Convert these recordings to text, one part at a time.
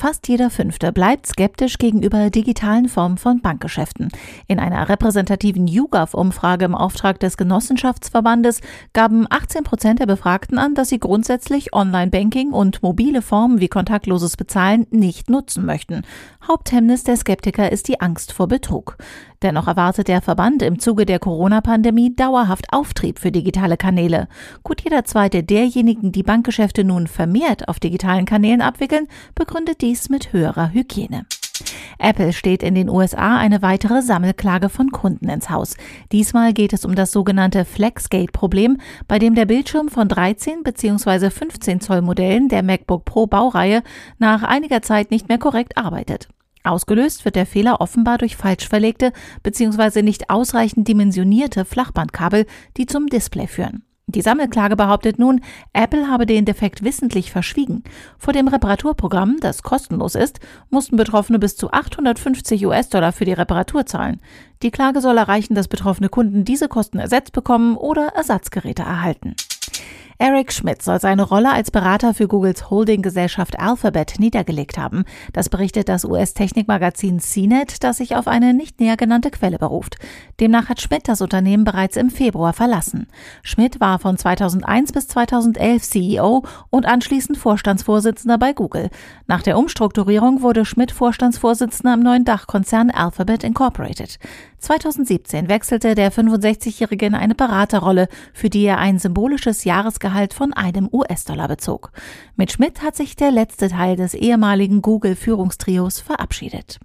Fast jeder Fünfte bleibt skeptisch gegenüber digitalen Formen von Bankgeschäften. In einer repräsentativen YouGov-Umfrage im Auftrag des Genossenschaftsverbandes gaben 18 Prozent der Befragten an, dass sie grundsätzlich Online-Banking und mobile Formen wie kontaktloses Bezahlen nicht nutzen möchten. Haupthemmnis der Skeptiker ist die Angst vor Betrug. Dennoch erwartet der Verband im Zuge der Corona-Pandemie dauerhaft Auftrieb für digitale Kanäle. Gut jeder zweite derjenigen, die Bankgeschäfte nun vermehrt auf digitalen Kanälen abwickeln, begründet dies mit höherer Hygiene. Apple steht in den USA eine weitere Sammelklage von Kunden ins Haus. Diesmal geht es um das sogenannte Flexgate-Problem, bei dem der Bildschirm von 13 bzw. 15 Zoll Modellen der MacBook Pro Baureihe nach einiger Zeit nicht mehr korrekt arbeitet. Ausgelöst wird der Fehler offenbar durch falsch verlegte bzw. nicht ausreichend dimensionierte Flachbandkabel, die zum Display führen. Die Sammelklage behauptet nun, Apple habe den Defekt wissentlich verschwiegen. Vor dem Reparaturprogramm, das kostenlos ist, mussten Betroffene bis zu 850 US-Dollar für die Reparatur zahlen. Die Klage soll erreichen, dass betroffene Kunden diese Kosten ersetzt bekommen oder Ersatzgeräte erhalten. Eric Schmidt soll seine Rolle als Berater für Googles Holdinggesellschaft Alphabet niedergelegt haben. Das berichtet das US-Technikmagazin CNET, das sich auf eine nicht näher genannte Quelle beruft. Demnach hat Schmidt das Unternehmen bereits im Februar verlassen. Schmidt war von 2001 bis 2011 CEO und anschließend Vorstandsvorsitzender bei Google. Nach der Umstrukturierung wurde Schmidt Vorstandsvorsitzender im neuen Dachkonzern Alphabet Incorporated. 2017 wechselte der 65-Jährige in eine Beraterrolle, für die er ein symbolisches Jahresgehalt von einem US-Dollar bezog. Mit Schmidt hat sich der letzte Teil des ehemaligen Google-Führungstrios verabschiedet.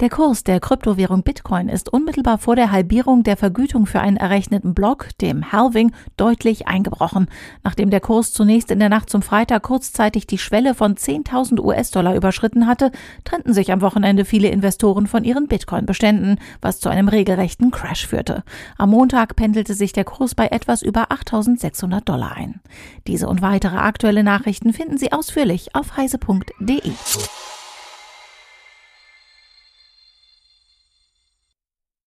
Der Kurs der Kryptowährung Bitcoin ist unmittelbar vor der Halbierung der Vergütung für einen errechneten Block, dem Halving, deutlich eingebrochen. Nachdem der Kurs zunächst in der Nacht zum Freitag kurzzeitig die Schwelle von 10.000 US-Dollar überschritten hatte, trennten sich am Wochenende viele Investoren von ihren Bitcoin-Beständen, was zu einem regelrechten Crash führte. Am Montag pendelte sich der Kurs bei etwas über 8.600 Dollar ein. Diese und weitere aktuelle Nachrichten finden Sie ausführlich auf heise.de.